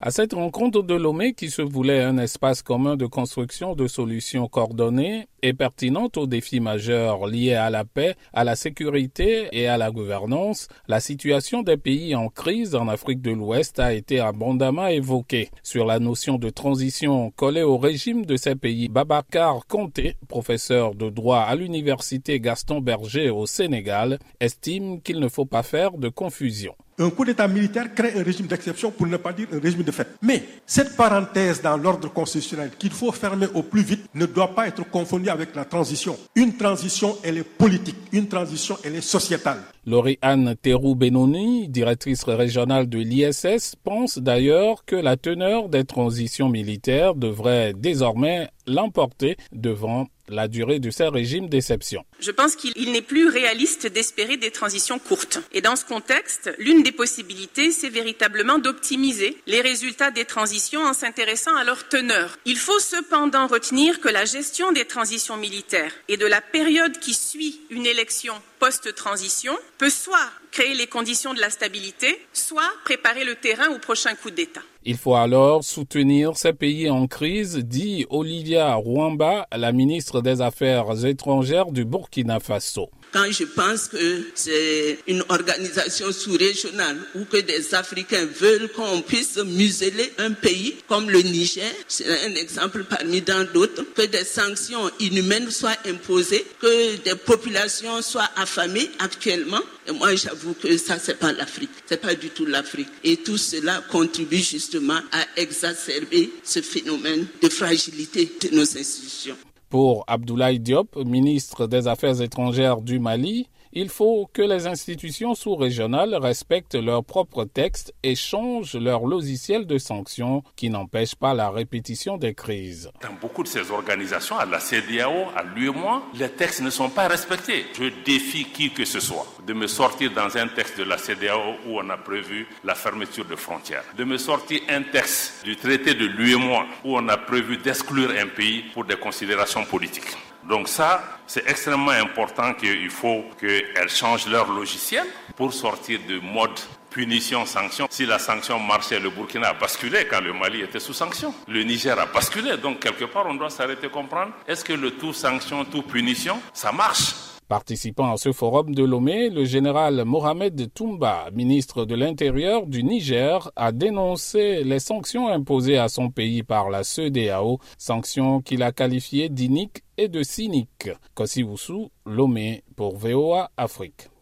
À cette rencontre de Lomé, qui se voulait un espace commun de construction de solutions coordonnées et pertinentes aux défis majeurs liés à la paix, à la sécurité et à la gouvernance, la situation des pays en crise en Afrique de l'Ouest a été abondamment évoquée. Sur la notion de transition collée au régime de ces pays, Babacar Conté, professeur de droit à l'université Gaston Berger au Sénégal, estime qu'il ne faut pas faire de confusion. Un coup d'État militaire crée un régime d'exception, pour ne pas dire un régime de fait. Mais cette parenthèse dans l'ordre constitutionnel qu'il faut fermer au plus vite ne doit pas être confondue avec la transition. Une transition, elle est politique. Une transition, elle est sociétale. Laurie-Anne Terrou-Benoni, directrice régionale de l'ISS, pense d'ailleurs que la teneur des transitions militaires devrait désormais l'emporter devant la durée de ces régimes d'exception. Je pense qu'il n'est plus réaliste d'espérer des transitions courtes. Et dans ce contexte, l'une des possibilités, c'est véritablement d'optimiser les résultats des transitions en s'intéressant à leur teneur. Il faut cependant retenir que la gestion des transitions militaires et de la période qui suit une élection post-transition peut soit créer les conditions de la stabilité, soit préparer le terrain au prochain coup d'État. Il faut alors soutenir ces pays en crise, dit Olivia Rwamba, la ministre des Affaires étrangères du Burkina Faso quand je pense que c'est une organisation sous-régionale ou que des Africains veulent qu'on puisse museler un pays comme le Niger, c'est un exemple parmi tant d'autres, que des sanctions inhumaines soient imposées, que des populations soient affamées actuellement. Et moi, j'avoue que ça, c'est pas l'Afrique. C'est pas du tout l'Afrique. Et tout cela contribue justement à exacerber ce phénomène de fragilité de nos institutions. Pour Abdoulaye Diop, ministre des Affaires étrangères du Mali, il faut que les institutions sous-régionales respectent leurs propres textes et changent leur logiciel de sanctions qui n'empêchent pas la répétition des crises. Dans beaucoup de ces organisations, à la CDAO, à l'UEMOA, les textes ne sont pas respectés. Je défie qui que ce soit de me sortir dans un texte de la CDAO où on a prévu la fermeture de frontières, de me sortir un texte du traité de l'UEMOA où on a prévu d'exclure un pays pour des considérations politiques. Donc ça, c'est extrêmement important qu'il faut qu'elles changent leur logiciel pour sortir de mode punition-sanction. Si la sanction marchait, le Burkina a basculé quand le Mali était sous sanction. Le Niger a basculé. Donc quelque part, on doit s'arrêter comprendre. Est-ce que le tout sanction, tout punition, ça marche? Participant à ce forum de Lomé, le général Mohamed Toumba, ministre de l'Intérieur du Niger, a dénoncé les sanctions imposées à son pays par la CEDEAO, sanctions qu'il a qualifiées d'iniques et de cyniques. Kossi Lomé pour VOA Afrique.